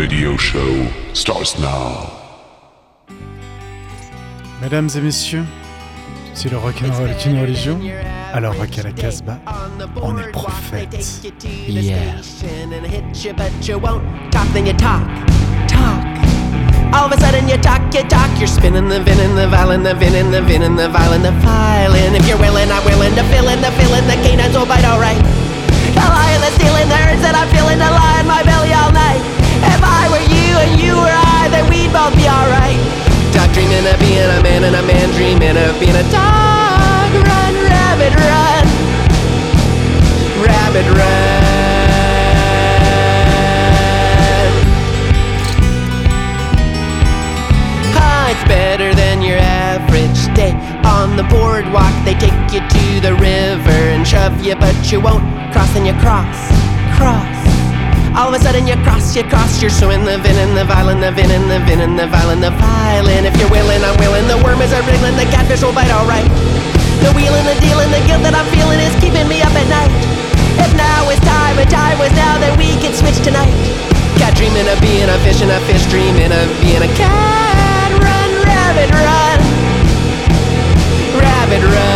radio show starts now. Mesdames et messieurs, si le rock'n'roll est une religion, alors rock à la Casbah, on est prophète. Yeah. All of a sudden you talk, you talk. You're spinning the vin and the violin, the vin and the vin and the violin, the violin. If you're willing, I'm willing to fill in the fill in the canines oh, will bite alright. The lion that's stealing the herds that I'm feeling to lie in my belly all night. If I were you and you were I, then we'd both be alright. Dog dreaming of being a man and a man dreaming of being a dog. Run, rabbit, run. Rabbit, run. Day. On the boardwalk, they take you to the river and shove you, but you won't cross and you cross, cross. All of a sudden you cross, you cross, you're showing the vin and the violin, the vin and the vin and the violin, the violin. If you're willing, I'm willing. The worm is a wriggling, the catfish will bite alright. The wheeling, the dealing, the guilt that I'm feeling is keeping me up at night. If now is time and time was now, then we can switch tonight. Cat dreaming of being a fish and a fish dreaming of being a cat. Run, rabbit, run. Rabbit, run.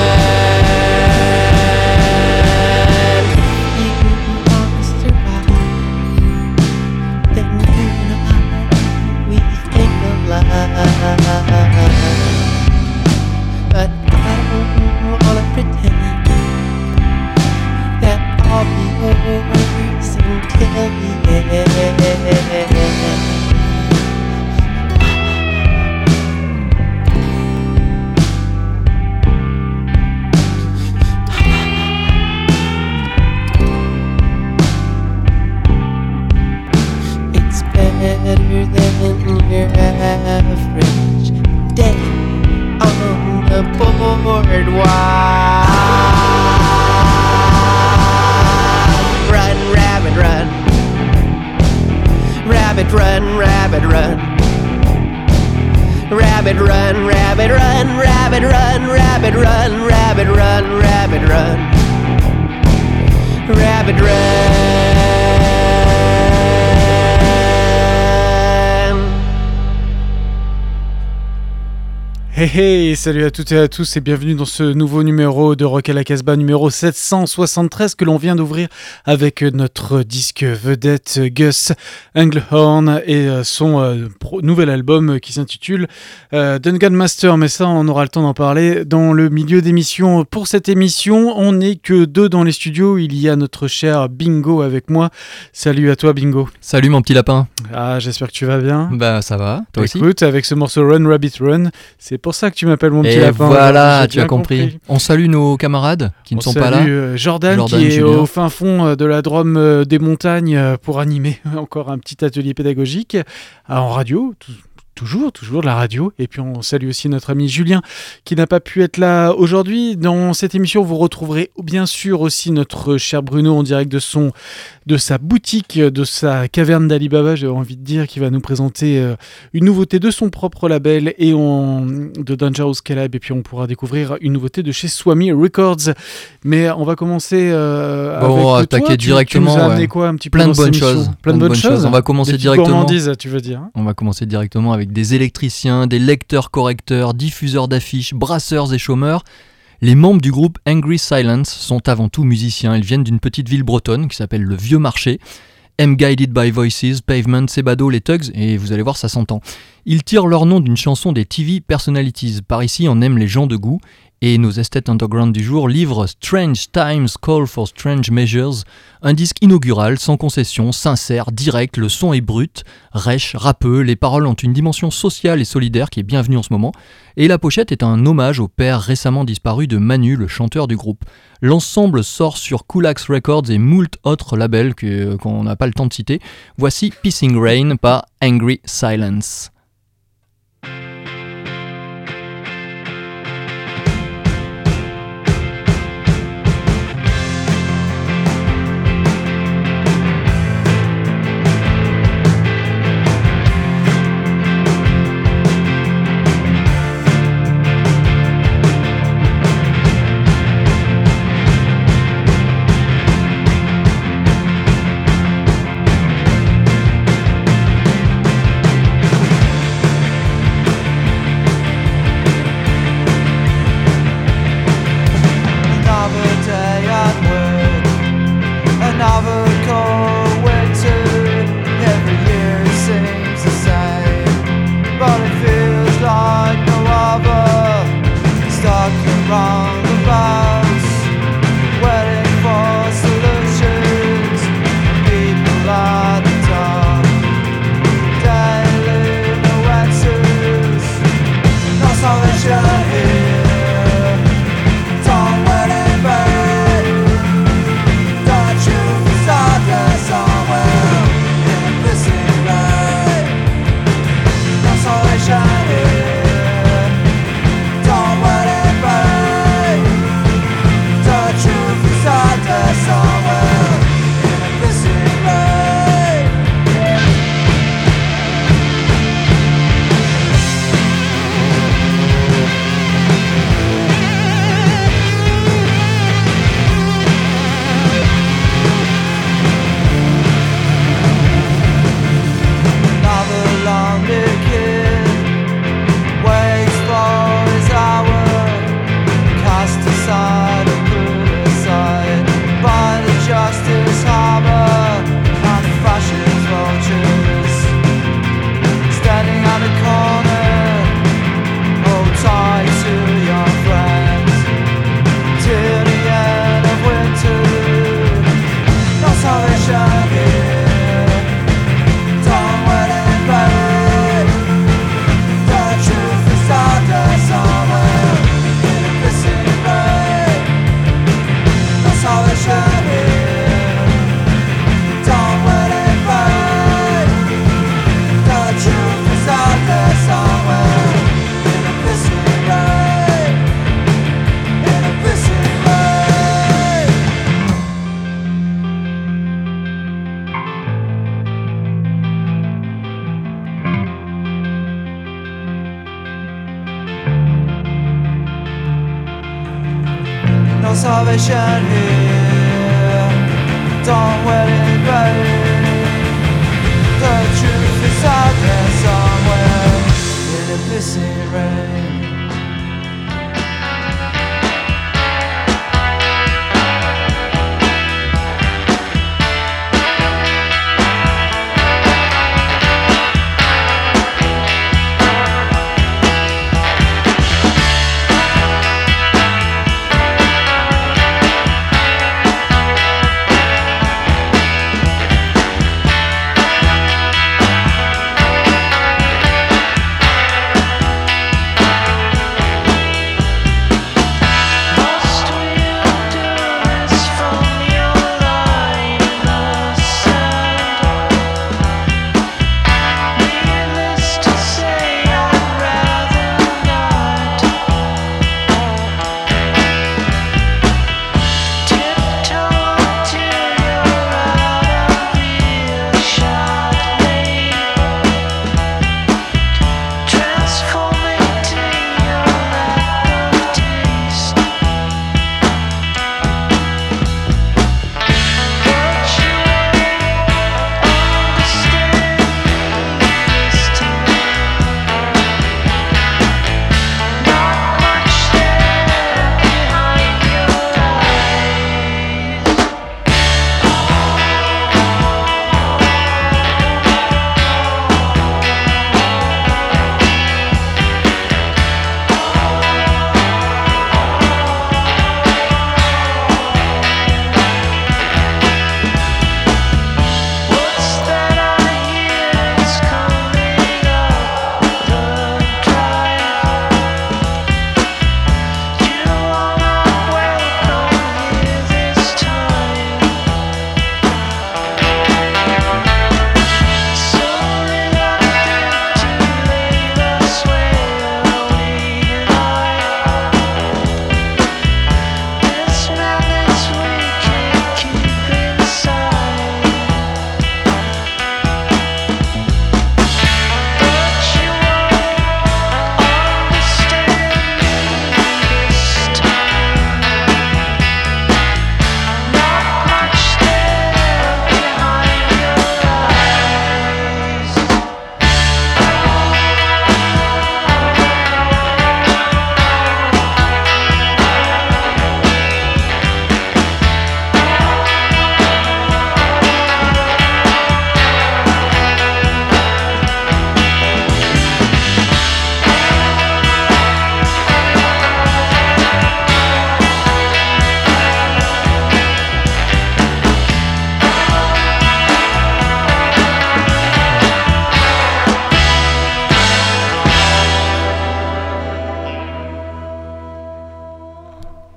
Hey hey, salut à toutes et à tous et bienvenue dans ce nouveau numéro de Rock à la Casbah, numéro 773 que l'on vient d'ouvrir avec notre disque vedette Gus Englehorn et euh, son euh, pro- nouvel album qui s'intitule euh, Dungeon Master. Mais ça, on aura le temps d'en parler dans le milieu d'émission. Pour cette émission, on n'est que deux dans les studios. Il y a notre cher Bingo avec moi. Salut à toi, Bingo. Salut mon petit lapin. Ah, j'espère que tu vas bien. Bah ça va, toi aussi Écoute, avec ce morceau Run Rabbit Run, c'est pour ça que tu m'appelles mon petit Et lapin. voilà, tu as compris. On salue nos camarades qui ne On sont pas là. euh, Jordan, Jordan qui est Junior. au fin fond euh, de la Drôme euh, des montagnes pour animer encore un petit atelier pédagogique en radio. tout- Toujours, toujours de la radio. Et puis on salue aussi notre ami Julien qui n'a pas pu être là aujourd'hui. Dans cette émission, vous retrouverez bien sûr aussi notre cher Bruno en direct de son, de sa boutique, de sa caverne d'Alibaba, j'ai envie de dire, qui va nous présenter euh, une nouveauté de son propre label et on, de Dangerous Calab. Et puis on pourra découvrir une nouveauté de chez Swami Records. Mais on va commencer euh, Bon, on va avec toi. attaquer Tu- Tu, directement, nous as amené ouais. quoi un petit peu Plein de bonnes choses. Plein de bonnes choses. On va commencer Des directement. gourmandises, tu veux dire. hein On va commencer directement avec des électriciens, des lecteurs correcteurs, diffuseurs d'affiches, brasseurs et chômeurs. Les membres du groupe Angry Silence sont avant tout musiciens. Ils viennent d'une petite ville bretonne qui s'appelle le Vieux Marché. M Guided by Voices, Pavement, Sebado, les Tugs, et vous allez voir, ça s'entend. Ils tirent leur nom d'une chanson des TV Personalities. Par ici, on aime les gens de goût. Et nos esthètes underground du jour livrent Strange Times Call for Strange Measures, un disque inaugural, sans concession, sincère, direct, le son est brut, rêche, rappeux, les paroles ont une dimension sociale et solidaire qui est bienvenue en ce moment, et la pochette est un hommage au père récemment disparu de Manu, le chanteur du groupe. L'ensemble sort sur Coolax Records et moult autres labels que- qu'on n'a pas le temps de citer. Voici Pissing Rain par Angry Silence.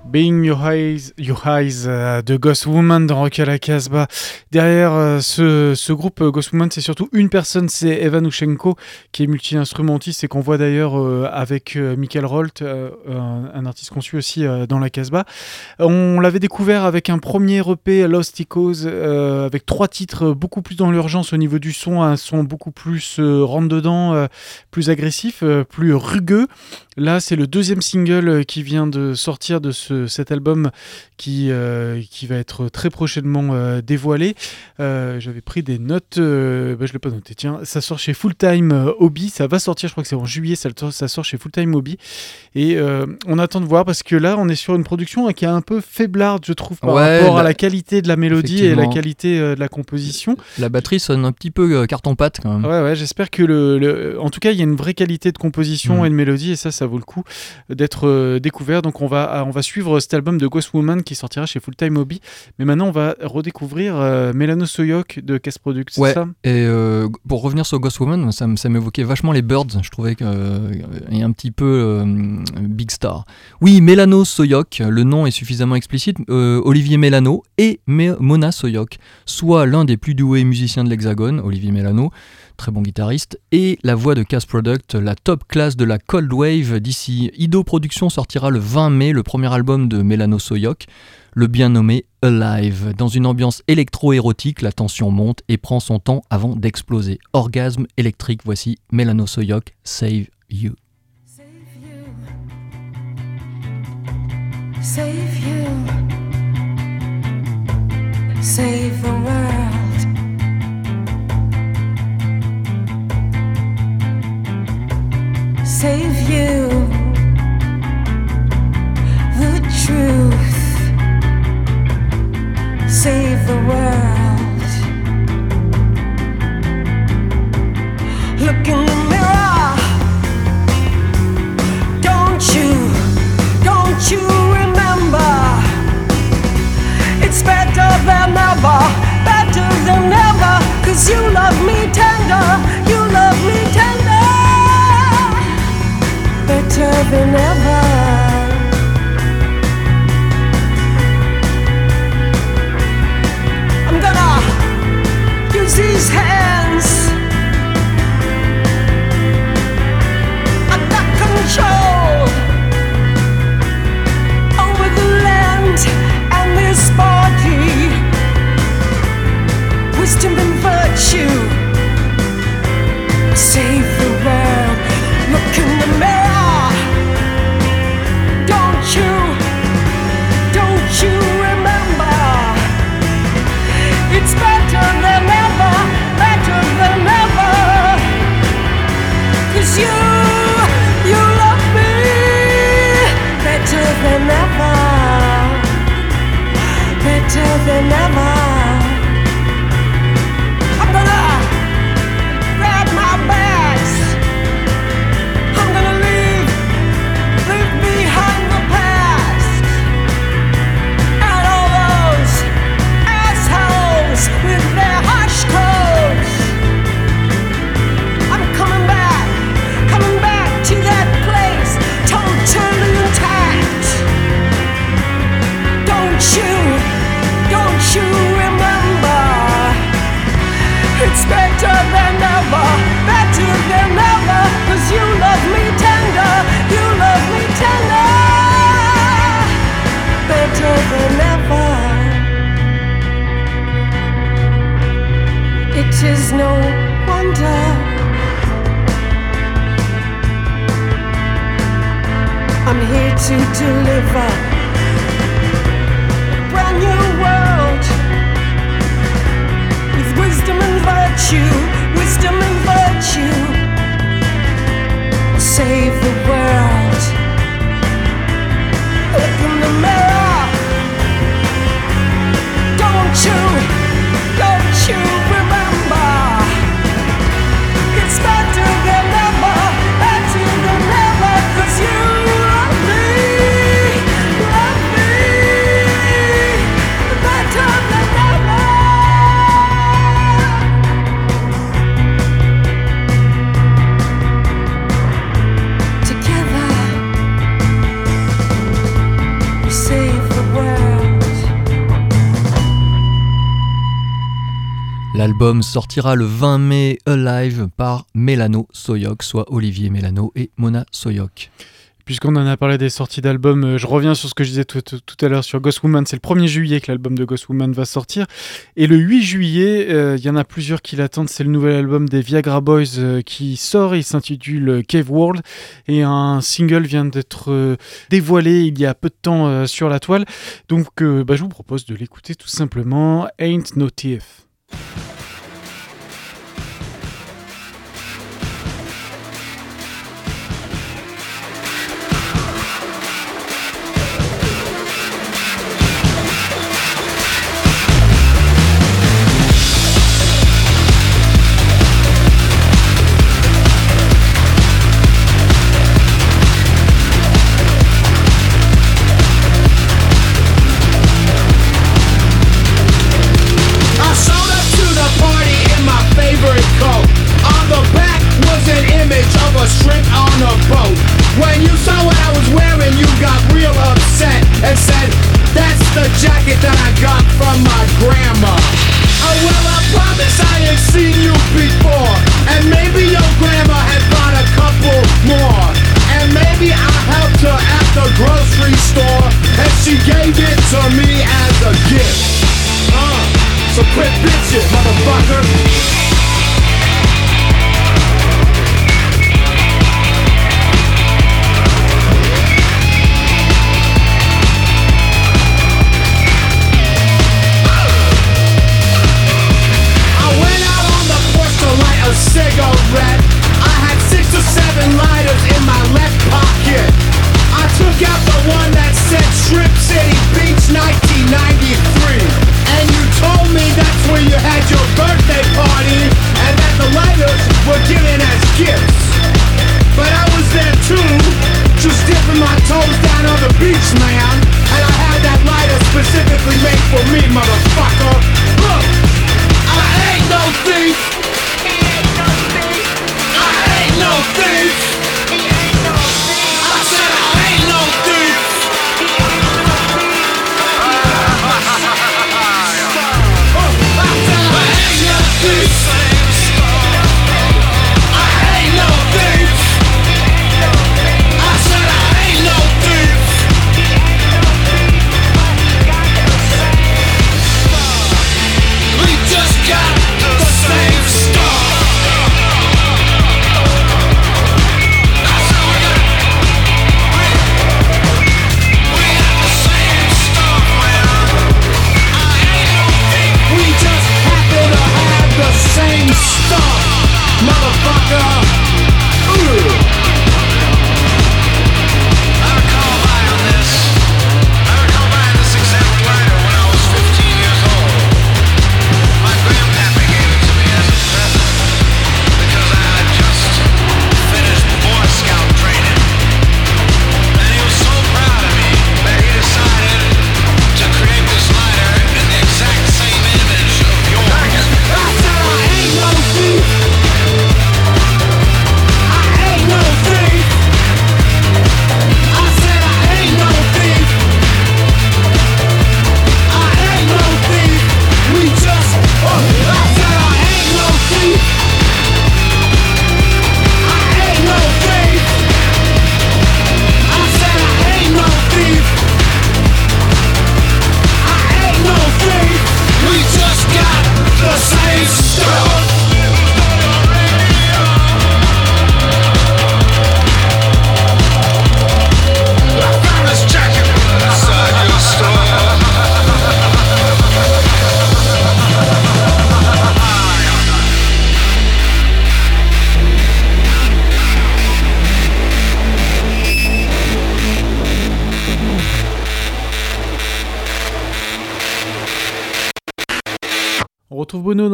Being Your Eyes, Your Eyes euh, de Ghost Woman dans Rock à la Casbah. Derrière euh, ce, ce groupe euh, Ghost Woman, c'est surtout une personne, c'est Evan Ushenko, qui est multi-instrumentiste et qu'on voit d'ailleurs avec Michael Rolt, un, un artiste suit aussi dans la Casbah. On l'avait découvert avec un premier EP Lost Echoes, avec trois titres beaucoup plus dans l'urgence au niveau du son, un son beaucoup plus rentre-dedans, plus agressif, plus rugueux. Là, c'est le deuxième single euh, qui vient de sortir de ce, cet album qui, euh, qui va être très prochainement euh, dévoilé. Euh, J'avais pris des notes, bah, je ne l'ai pas noté, tiens, ça sort chez Full Time Hobby, ça va sortir, je crois que c'est en juillet, ça, ça sort chez Full Time Hobby. Et on attend de voir parce que là, on est sur une production hein, qui est un peu faiblarde, je trouve, par Ouais, rapport à la- la qualité de la mélodie et la qualité de la composition. La batterie sonne un petit peu carton-pâte quand même. Ouais, ouais, j'espère que le, le- En tout cas, il y a une vraie qualité de composition Mm. et de mélodie, et ça, ça vaut le coup d'être euh, découvert. Donc, on va, on va suivre cet album de Ghost Woman qui sortira chez Full Time Hobby. Mais maintenant, on va redécouvrir euh, Melano Soyok de Cast Product, Ouais. ça? Et euh, pour revenir sur Ghost Woman, ça, ça m'évoquait vachement les Birds, je trouvais que euh, et un petit peu euh, Big Star. Oui, Mélano Soyok, le nom est suffisamment explicite. euh, Olivier Mélano et Mona Soyok, soit l'un des plus doués musiciens de l'Hexagone, Olivier Mélano, très bon guitariste, et la voix de Cass Product, la top classe de la Cold Wave d'ici. Ido Productions sortira le 20 mai le premier album de Mélano Soyok, le bien nommé Alive. Dans une ambiance électro-érotique, la tension monte et prend son temps avant d'exploser. Orgasme électrique, voici Mélano Soyok, Save You. Save Save you. Save the world. Save you. The truth. Save the world. Look in the mirror. Don't you, don't you remember? It's better than ever, better than ever. Cause you love me tender, nothing else. Sortira le 20 mai Alive par Mélano Soyok, soit Olivier Mélano et Mona Soyok. Puisqu'on en a parlé des sorties d'albums, euh, je reviens sur ce que je disais tout, à l'heure sur Ghost Woman. C'est le 1er juillet que l'album de Ghost Woman va sortir. Et le 8 juillet, euh, il y en a plusieurs qui l'attendent. C'est le nouvel album des Viagra Boys euh, qui sort. Il s'intitule Cave World. Et un single vient d'être dévoilé il y a peu de temps sur la toile. Donc bah, je vous propose de l'écouter tout simplement. Ain't No Thief.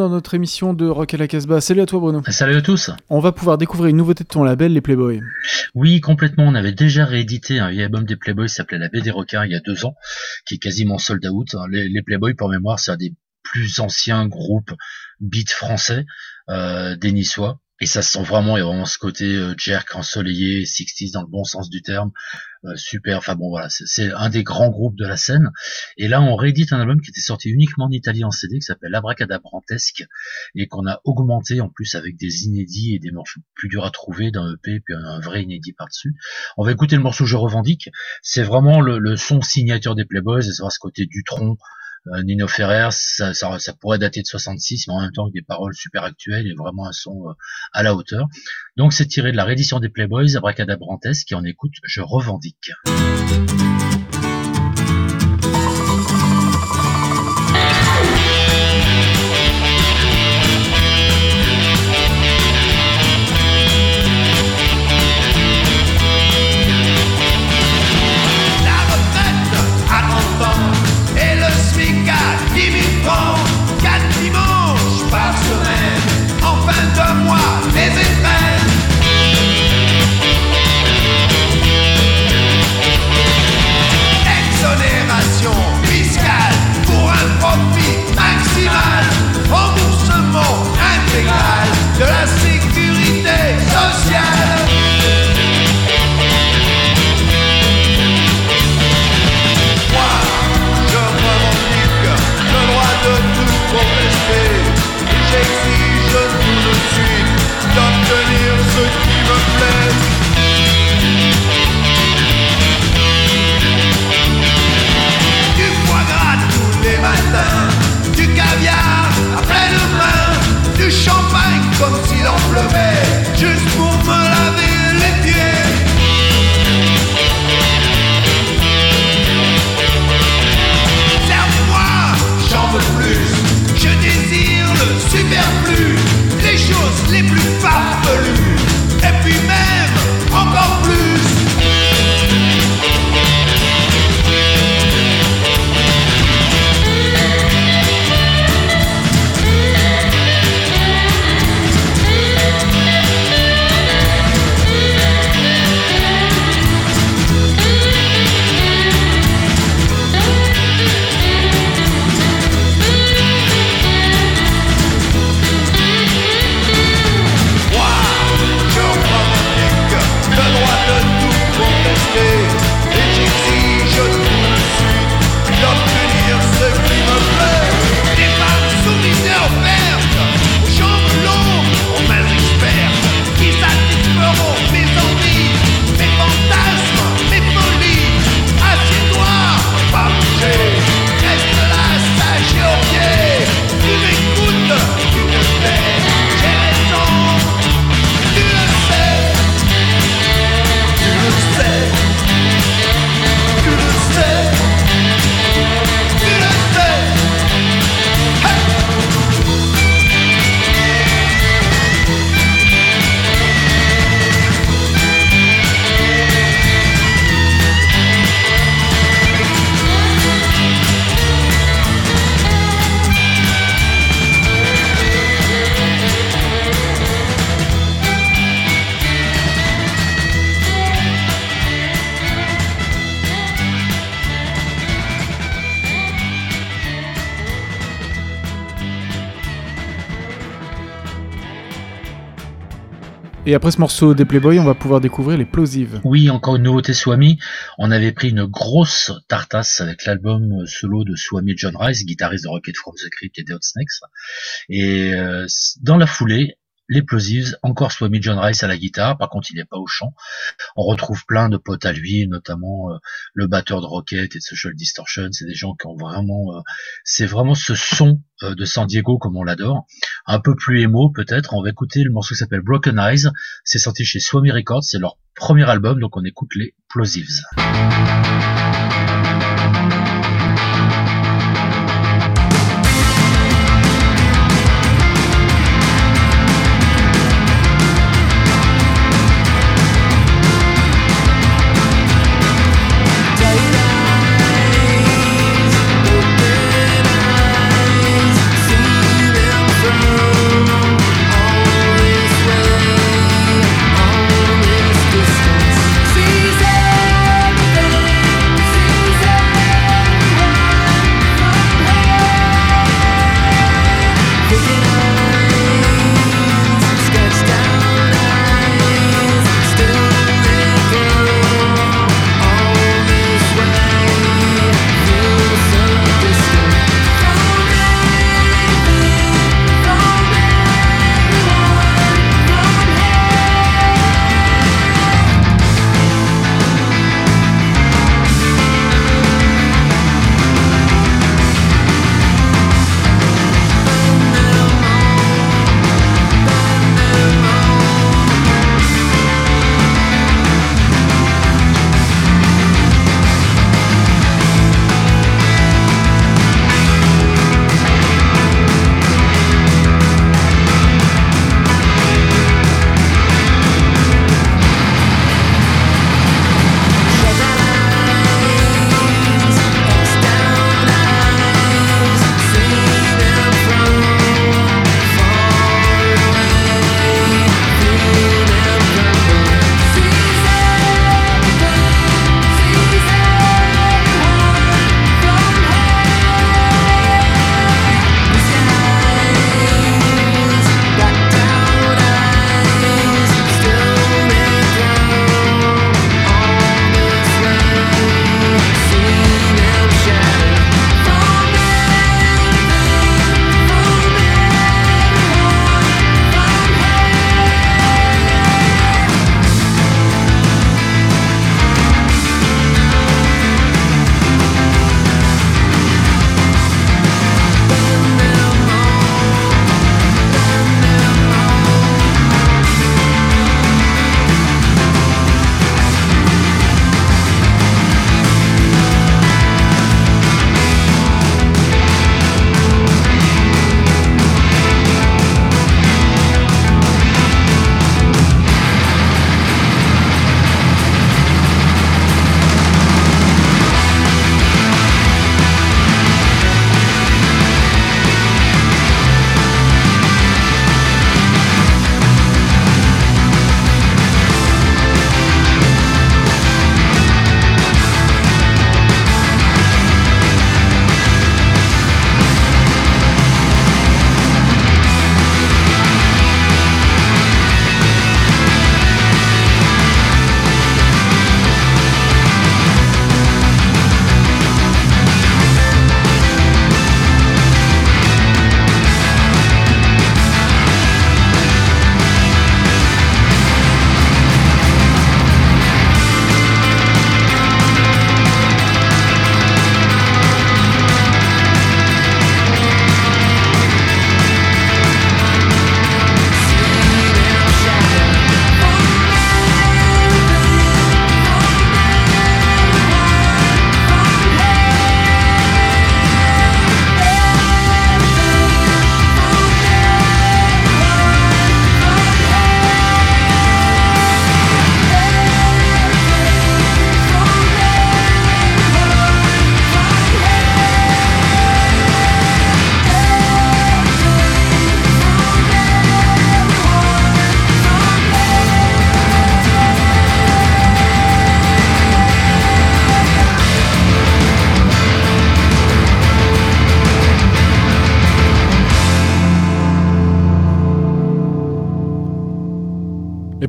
Dans notre émission de Rock à la Casbah. Salut à toi Bruno. Salut à tous. On va pouvoir découvrir une nouveauté de ton label, les Playboys. Oui, complètement. On avait déjà réédité un vieil album des Playboys qui s'appelait La Baie des requins il y a deux ans, qui est quasiment sold out. Les, les Playboys, pour mémoire, c'est un des plus anciens groupes beat français euh, des Niçois. Et ça se sent vraiment, il y a vraiment ce côté euh, jerk ensoleillé, 60s dans le bon sens du terme, super. Enfin bon, voilà, c'est- un des grands groupes de la scène. Et là, on réédite un album qui était sorti uniquement en Italie en CD, qui s'appelle Abracadabrantesque, et qu'on a augmenté en plus avec des inédits et des morceaux plus durs à trouver d'un EP, puis un, vrai inédit par-dessus. On va écouter le morceau Je revendique. C'est vraiment le, le son signature des Playboys, et ça va ce côté Dutron, euh, Nino Ferrer, ça, pourrait dater de 66, mais en même temps avec des paroles super actuelles et vraiment un son euh, à la hauteur. Donc c'est tiré de la réédition des Playboys, Abracadabrantesque, qui en écoute Je revendique. Du champagne comme s'il en pleuvait, juste pour me laver les pieds. Serve-moi, j'en veux plus. Je désire le superflu, les choses les plus farfelues. Et puis même, encore plus. Et après ce morceau des Playboys, on va pouvoir découvrir les Plosives. Oui, encore une nouveauté Swami. On avait pris une grosse tartasse avec l'album solo de Swami John Rice, guitariste de Rocket from the Crypt et des Hot Snakes. Et euh, dans la foulée, les Plosives, encore Swami John Rice à la guitare, par contre il n'est pas au chant. On retrouve plein de potes à lui, notamment euh, le batteur de Rocket et de Social Distortion. C'est des gens qui ont vraiment, euh, c'est vraiment ce son euh, de San Diego comme on l'adore. Un peu plus émo peut-être. On va écouter le morceau qui s'appelle Broken Eyes. C'est sorti chez Swami Records, c'est leur premier album, donc on écoute les Plosives.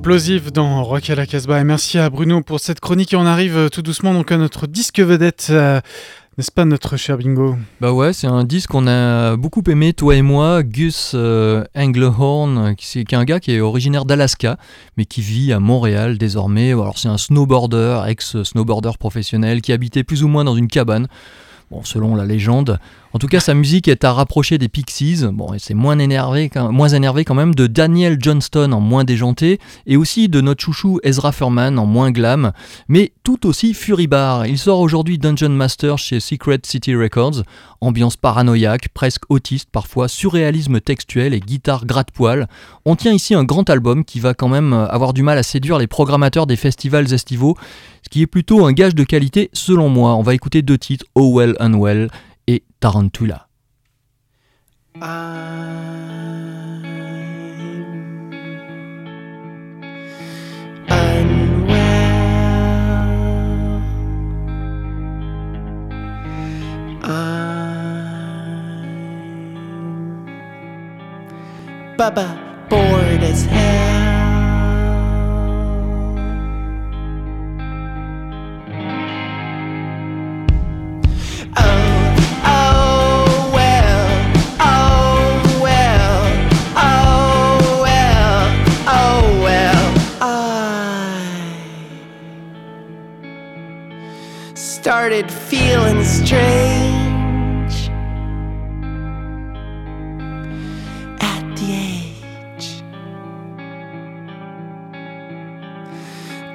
Explosif dans Rock à la Casbah. Et merci à Bruno pour cette chronique. Et on arrive euh, tout doucement donc à notre disque vedette. euh, N'est-ce pas notre cher Bingo? Bah ouais, c'est un disque qu'on a beaucoup aimé, toi et moi, Gus euh, Englehorn, qui, c'est- qui est un gars qui est originaire d'Alaska, mais qui vit à Montréal désormais. Alors c'est un snowboarder, ex-snowboarder professionnel, qui habitait plus ou moins dans une cabane, bon, selon la légende. En tout cas, sa musique est à rapprocher des Pixies, bon, c'est moins énervé, moins énervé quand même, de Daniel Johnston en moins déjanté, et aussi de notre chouchou Ezra Furman en moins glam, mais tout aussi furibar. Il sort aujourd'hui Dungeon Master chez Secret City Records, ambiance paranoïaque, presque autiste parfois, surréalisme textuel et guitare gratte-poil. On tient ici un grand album qui va quand même avoir du mal à séduire les programmateurs des festivals estivaux, ce qui est plutôt un gage de qualité selon moi. On va écouter deux titres, Oh Well Unwell et Tarantula. Bubba bored as hell. started feeling strange at the age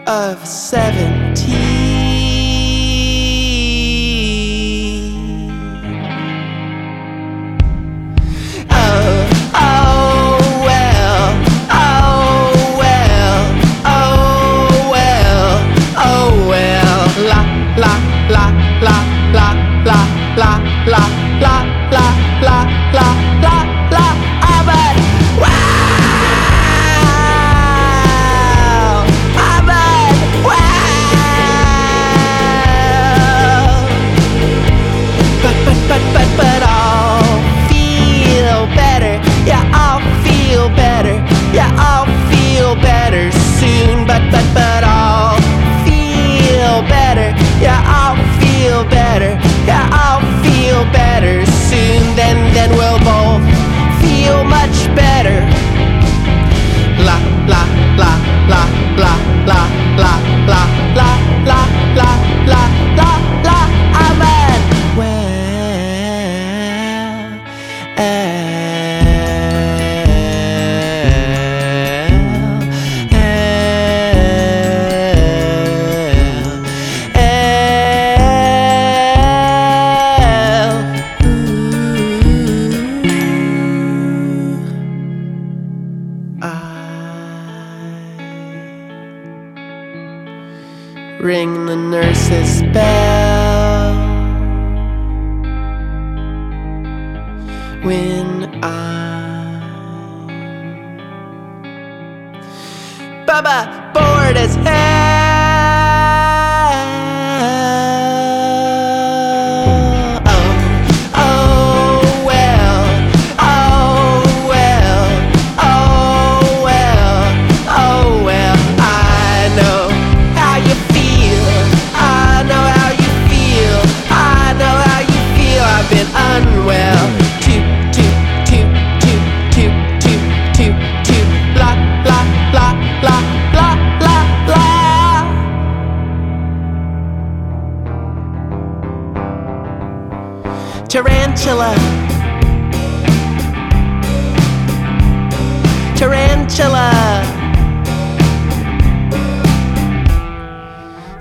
of 17.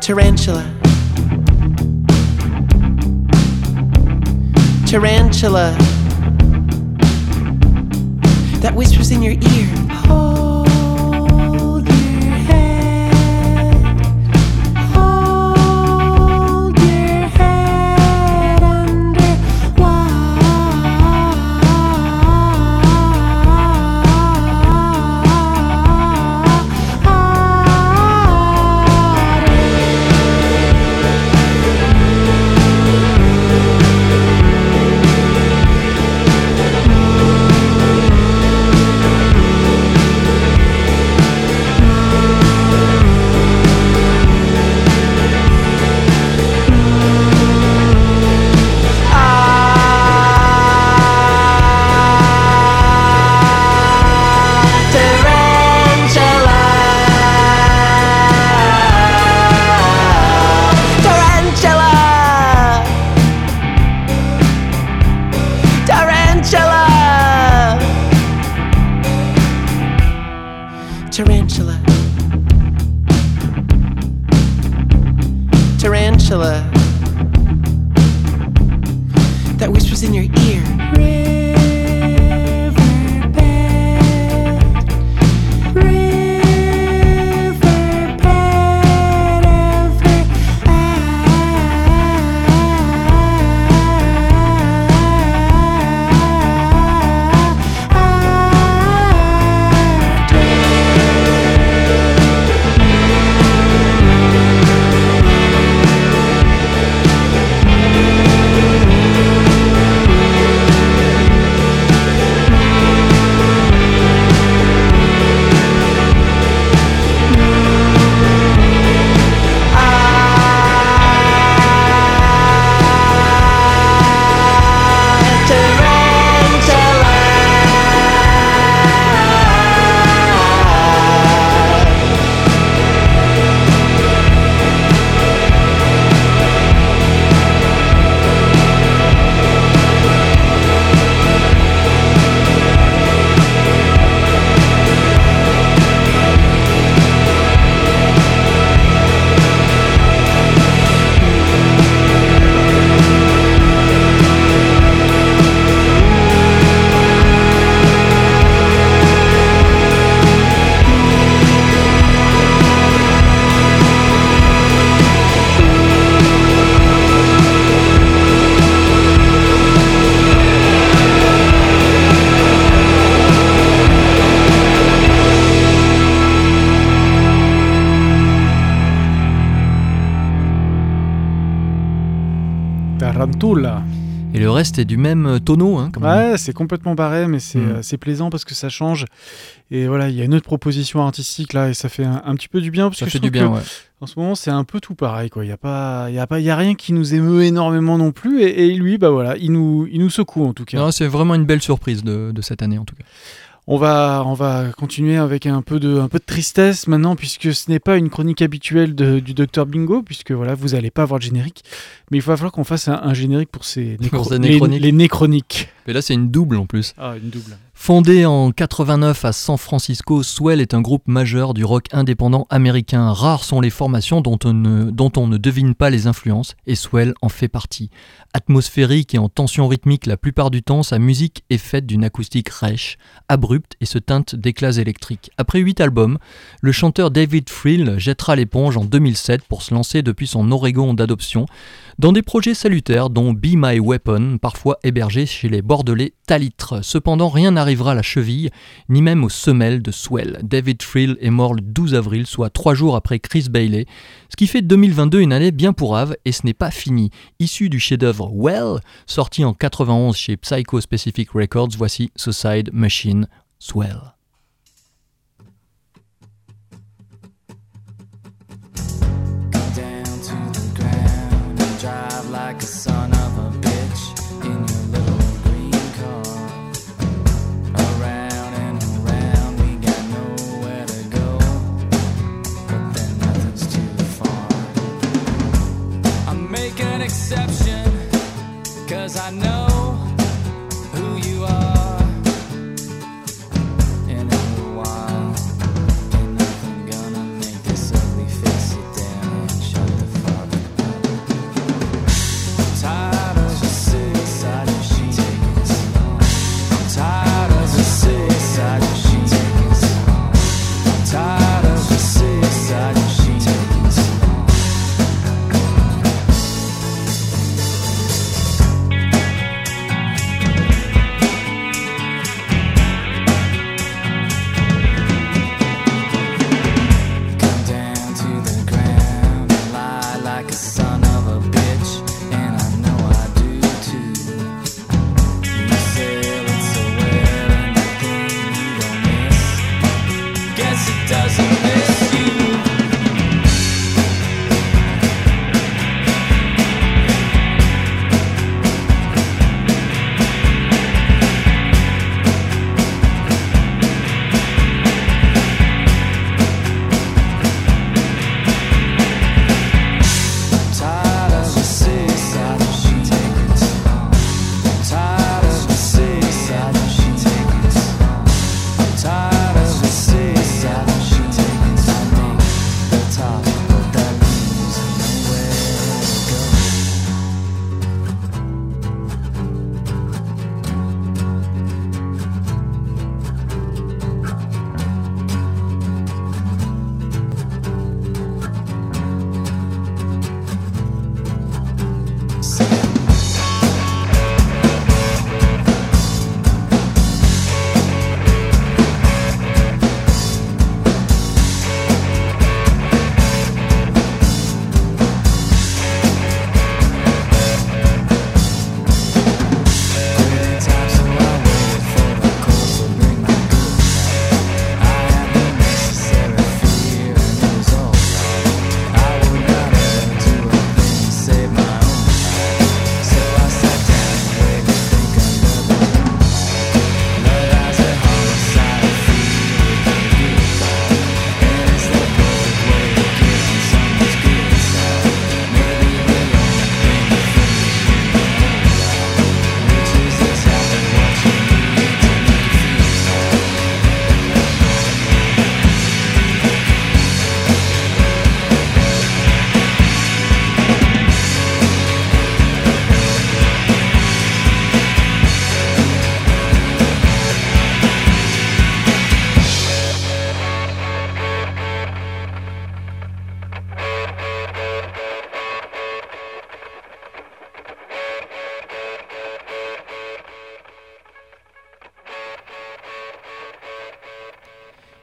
Tarantula. Tarantula. That whispers in your ear. Hold Et le reste est du même tonneau. Hein, Ouais, c'est complètement barré, mais c'est Mm. euh, c'est plaisant parce que ça change. Et voilà, il y a une autre proposition artistique là, et ça fait un, un petit peu du bien. Parce ça que fait je du bien, que ouais. En ce moment, c'est un peu tout pareil. quoi. Il n'y a, pas, il a, pas, il y a rien qui nous émeut énormément non plus. Et, et lui, bah voilà, il nous, il nous secoue en tout cas. C'est vraiment une belle surprise de, de cette année en tout cas. On va, on va continuer avec un peu, de, un peu de tristesse maintenant, puisque ce n'est pas une chronique habituelle de- du Docteur Bingo, puisque voilà, vous n'allez pas avoir de générique. Mais il va falloir qu'on fasse un, un générique pour ces ces les, les néchroniques. Mais là, c'est une double en plus. Ah, une double. Fondé en 89 à San Francisco, Swell est un groupe majeur du rock indépendant américain. Rares sont les formations dont on ne, dont on ne devine pas les influences, et Swell en fait partie. Atmosphérique et en tension rythmique la plupart du temps, sa musique est faite d'une acoustique rêche, abrupte et se teinte d'éclats électriques. Après huit albums, le chanteur David Frill jettera l'éponge en 2007 pour se lancer depuis son Oregon d'adoption dans des projets salutaires dont Be My Weapon, parfois hébergé chez les Bordelais Talitre. Cependant, rien n'arrivera à la cheville, ni même aux semelles de Swell. David Frill est mort le 12 avril, soit trois jours après Chris Bailey, ce qui fait de 2022 une année bien pourrave, et ce n'est pas fini. Issu du chef-d'œuvre Well, sorti en 91 chez Psycho Specific Records, voici Suicide Machine Swell. I know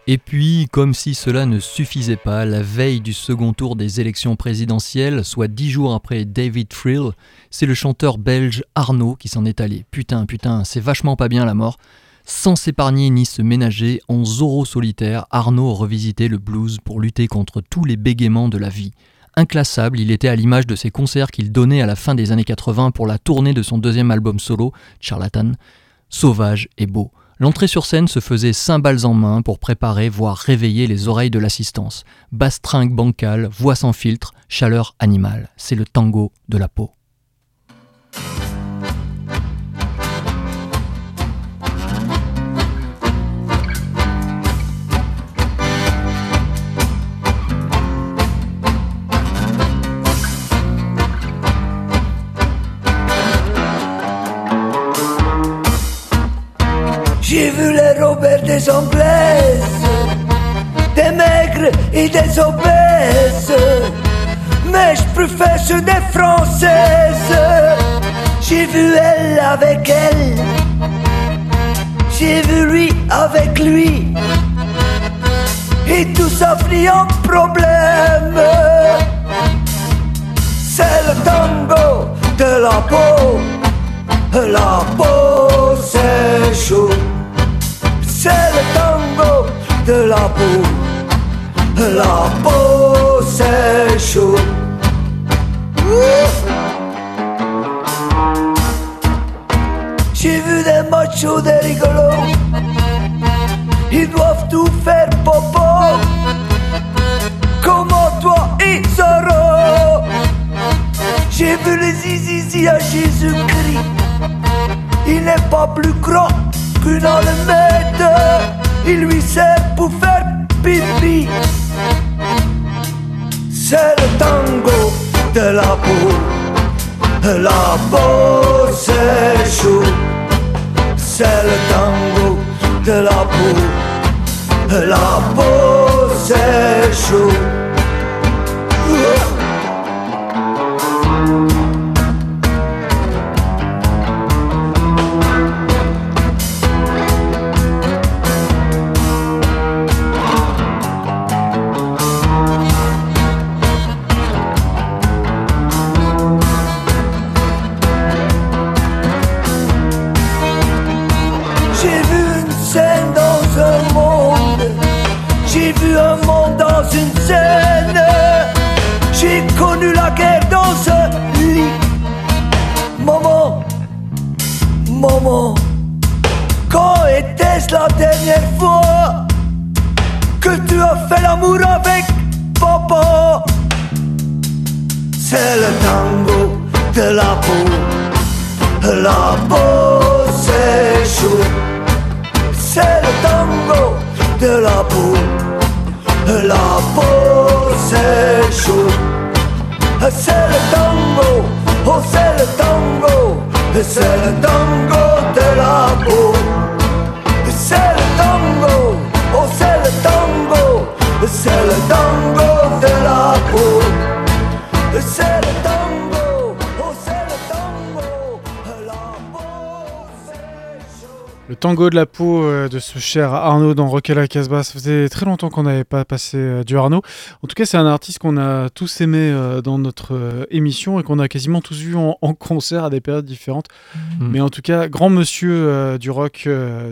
Et puis, comme si cela ne suffisait pas, la veille du second tour des élections présidentielles, soit dix jours après David Frill, c'est le chanteur belge Arnaud qui s'en est allé. Putain, putain, c'est vachement pas bien la mort. Sans s'épargner ni se ménager, en Zorro solitaire, Arnaud revisitait le blues pour lutter contre tous les bégaiements de la vie. Inclassable, il était à l'image de ses concerts qu'il donnait à la fin des années 80 pour la tournée de son deuxième album solo, Charlatan, sauvage et beau. L'entrée sur scène se faisait cymbales en main pour préparer, voire réveiller les oreilles de l'assistance. Bastringue bancale, voix sans filtre, chaleur animale. C'est le tango de la peau. J'ai vu les Robert des Anglaises, des maigres et des obèses, mais je préfère ceux des Françaises. J'ai vu elle avec elle, j'ai vu lui avec lui, et tout ça finit en problème. C'est le tango de la peau, la peau c'est chaud. C'est le tango de la peau, la peau c'est chaud. J'ai vu des machos, des rigolos, ils doivent tout faire popo. Comment toi, Isoro? J'ai vu les zizizi à Jésus-Christ. Il n'est pas plus grand qu'une allumette. Il lui sert pour faire pipi. C'est le tango de la peau. La peau, c'est. C'est le tango de la peau. La peau, c'est chaud. J'ai vu une scène dans un monde. J'ai vu un monde dans une scène. J'ai connu la guerre dans un lit. Maman, maman, quand était-ce la dernière fois que tu as fait l'amour avec papa? C'est le tango de la peau. La peau, c'est chaud. C'est le tango de la peau. La peau, c'est chaud. C'est le tango, oh c'est le tango. C'est le tango de la peau. C'est le tango, oh c'est le tango. C'est le tango de la peau. C'est le tango, Le tango de la peau euh, de ce cher Arnaud dans Rock à la Casbah. Ça faisait très longtemps qu'on n'avait pas passé euh, du Arnaud. En tout cas, c'est un artiste qu'on a tous aimé euh, dans notre émission et qu'on a quasiment tous vu en, concert à des périodes différentes. Mm. Mais en tout cas, grand monsieur du rock.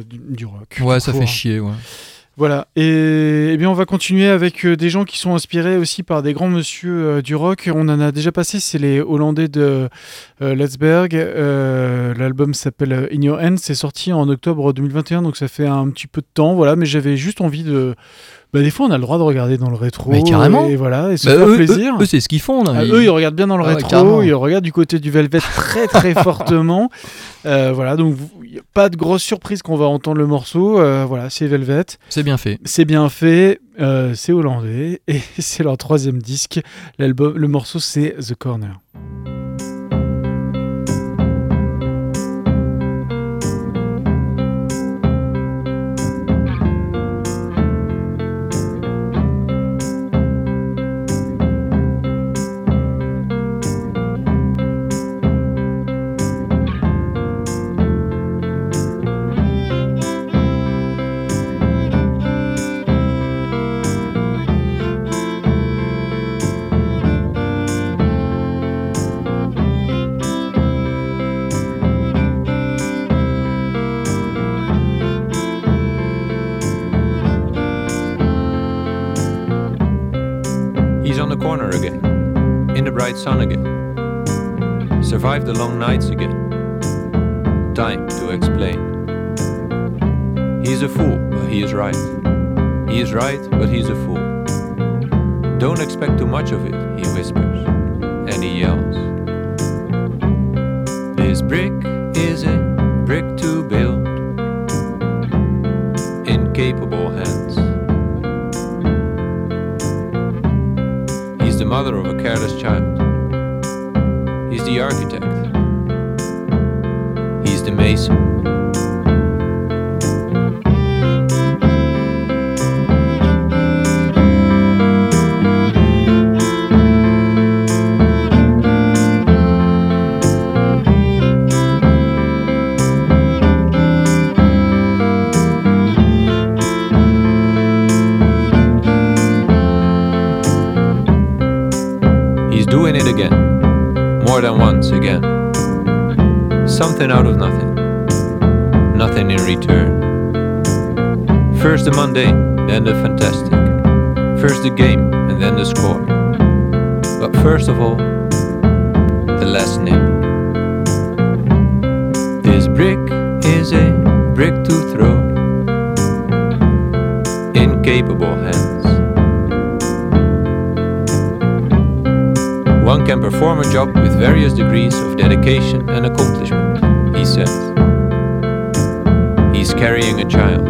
du, rock. Ouais, ça court, fait hein. chier, ouais. Voilà. Et, eh bien, on va continuer avec euh, des gens qui sont inspirés aussi par des grands monsieur euh, du rock. On en a déjà passé, c'est les Hollandais de euh. Euh, L'album s'appelle In Your Hands. C'est sorti en octobre 2021, donc ça fait un petit peu de temps. Voilà, mais j'avais juste envie de. Bah, des fois, on a le droit de regarder dans le rétro. Mais carrément. Et voilà, et se Bah, faire eux, plaisir. eux, eux, c'est ce qu'ils font. Là. Ah, Ils- eux, ils regardent bien dans le Ah rétro, ils regardent du côté du Velvet très très fortement. Euh, voilà, donc n'y a pas de grosse surprise qu'on va entendre le morceau. Euh, voilà, c'est Velvet, C'est bien fait. c'est bien fait, euh, c'est hollandais et c'est leur troisième disque. L'album, le morceau c'est The Corner. More than once again. Something out of nothing. Nothing in return. First the mundane, then the fantastic. First the game, and then the score. But first of all, the last nip. This brick is a brick to throw. In capable One can perform a job with various degrees of dedication and accomplishment, he says. He's carrying a child.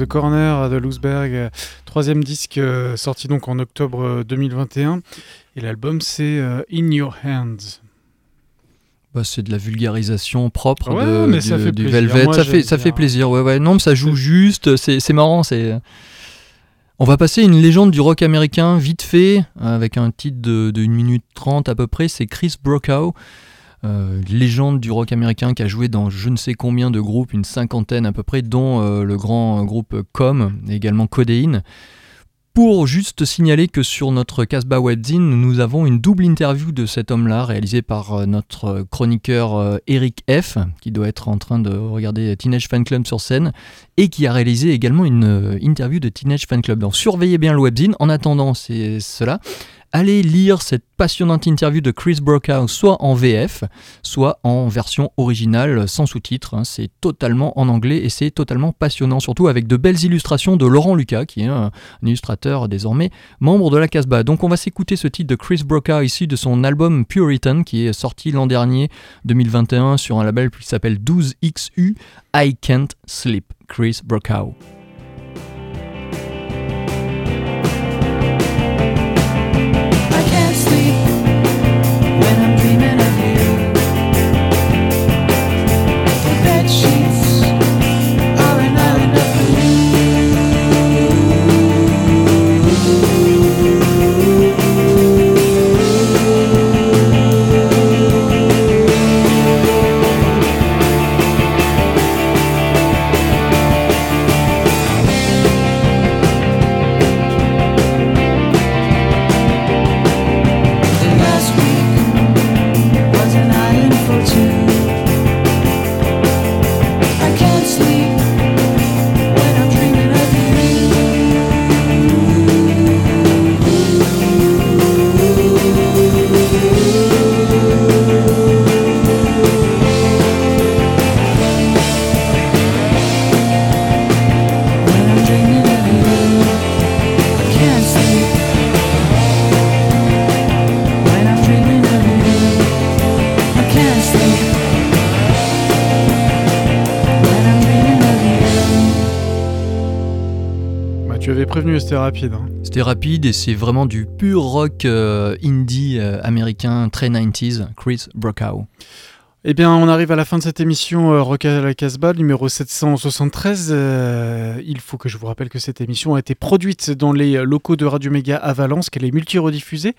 The Corner de Lousberg, euh, troisième disque euh, sorti donc en octobre euh, 2021. Et l'album c'est euh, In Your Hands. Bah, c'est de la vulgarisation propre Ouais, de, mais du, ça fait du plaisir. Velvet. Moi, ça fait, ça fait plaisir. Ouais, ouais. Non, mais ça joue juste. C'est c'est marrant. C'est. On va passer une légende du rock américain vite fait, avec un titre de, de 1 minute 30 à peu près. C'est Chris Brokaw, euh, légende du rock américain qui a joué dans je ne sais combien de groupes, une cinquantaine à peu près, dont euh, le grand groupe Com, et également Codeine. Pour juste signaler que sur notre Casbah Webzine, nous avons une double interview de cet homme-là, réalisée par euh, notre chroniqueur Eric F, qui doit être en train de regarder Teenage Fan Club sur scène, et qui a réalisé également une interview de Teenage Fan Club. Donc surveillez bien le webzine. En attendant c'est cela, allez lire cette passionnante interview de Chris Brokaw, soit en VF, soit en version originale sans sous-titres. hein. C'est totalement en anglais et c'est totalement passionnant, surtout avec de belles illustrations de Laurent Lucas, qui est un, illustrateur désormais membre de la Casbah. Donc on va s'écouter ce titre de Chris Brokaw ici de son album Puritan, qui est sorti l'an dernier, 2021, sur un label qui s'appelle 12XU, I Can't Sleep. Chris Brokaw. C'était rapide. hein. C'était rapide et c'est vraiment du pur rock euh, indie euh, américain très 90s, Chris Brokaw. Eh bien, on arrive à la fin de cette émission euh, Rock à la Casbah, numéro 773. Euh, il faut que je vous rappelle que cette émission a été produite dans les locaux de Radio Méga à Valence, qu'elle est multi-rediffusée,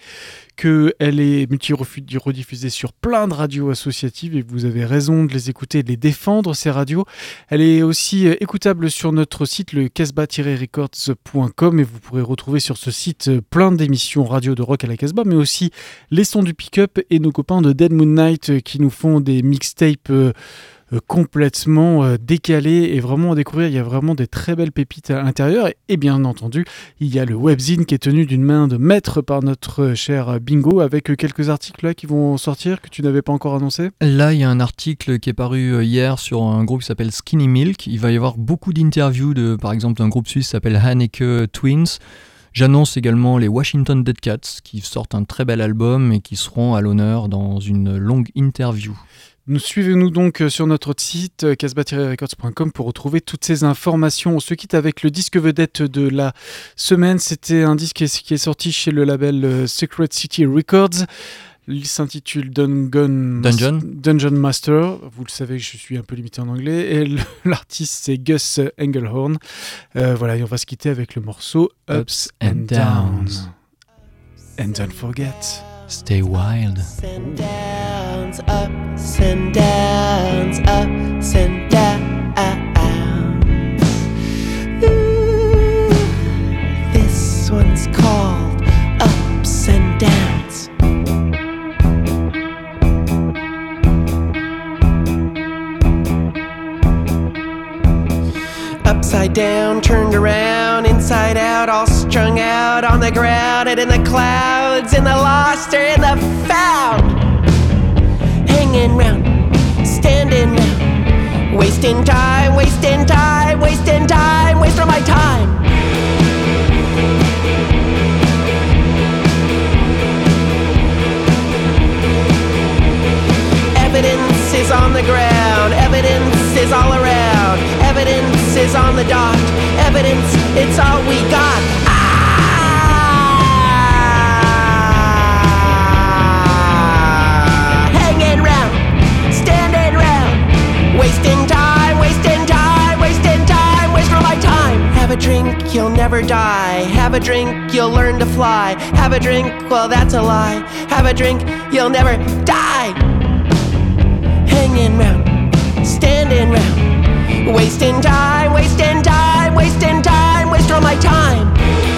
qu'elle est multi-rediffusée sur plein de radios associatives et vous avez raison de les écouter et de les défendre, ces radios. Elle est aussi euh, écoutable sur notre site, le casbah-records.com et vous pourrez retrouver sur ce site euh, plein d'émissions radio de rock à la Casbah, mais aussi les sons du pick-up et nos copains de Dead Moon Night euh, qui nous font des mixtapes complètement euh, décalés et vraiment à découvrir. Il y a vraiment des très belles pépites à l'intérieur. Et, bien entendu, il y a le webzine qui est tenu d'une main de maître par notre euh, cher Bingo avec euh, quelques articles là qui vont sortir que tu n'avais pas encore annoncé? Là, il y a un article qui est paru euh, hier sur un groupe qui s'appelle Skinny Milk. Il va y avoir beaucoup d'interviews de, par exemple, d'un groupe suisse qui s'appelle Haneke Twins. J'annonce également les Washington Dead Cats qui sortent un très bel album et qui seront à l'honneur dans une longue interview. Nous suivez-nous donc euh, sur notre site euh, casbah-records.com pour retrouver toutes ces informations. On se quitte avec le disque vedette de la semaine. C'était un disque qui est- sorti chez le label euh, Secret City Records. Il s'intitule Dungeon, Dungeon. Dungeon Master. Vous le savez, je suis un peu limité en anglais. Et l'artiste, c'est Gus Engelhorn. Euh, voilà, et on va se quitter avec le morceau Ups, and Downs. And don't forget. Stay wild. Ups and downs, ups and downs, ups and downs. Ooh, this one's called Upside down, turned around, inside out, all strung out on the ground and in the clouds, in the lost or in the found. Hanging round, standing round, wasting time, is on the dot, evidence, it's all we got. Ah! Hanging round, standing round, wasting time, wasting time, wasting time, wasting my time. Have a drink, you'll never die. Have a drink, you'll learn to fly. Have a drink, well, that's a lie. Have a drink, you'll never die hanging round, standing round, wasting time, wasting time, wasting time, wasting all my time.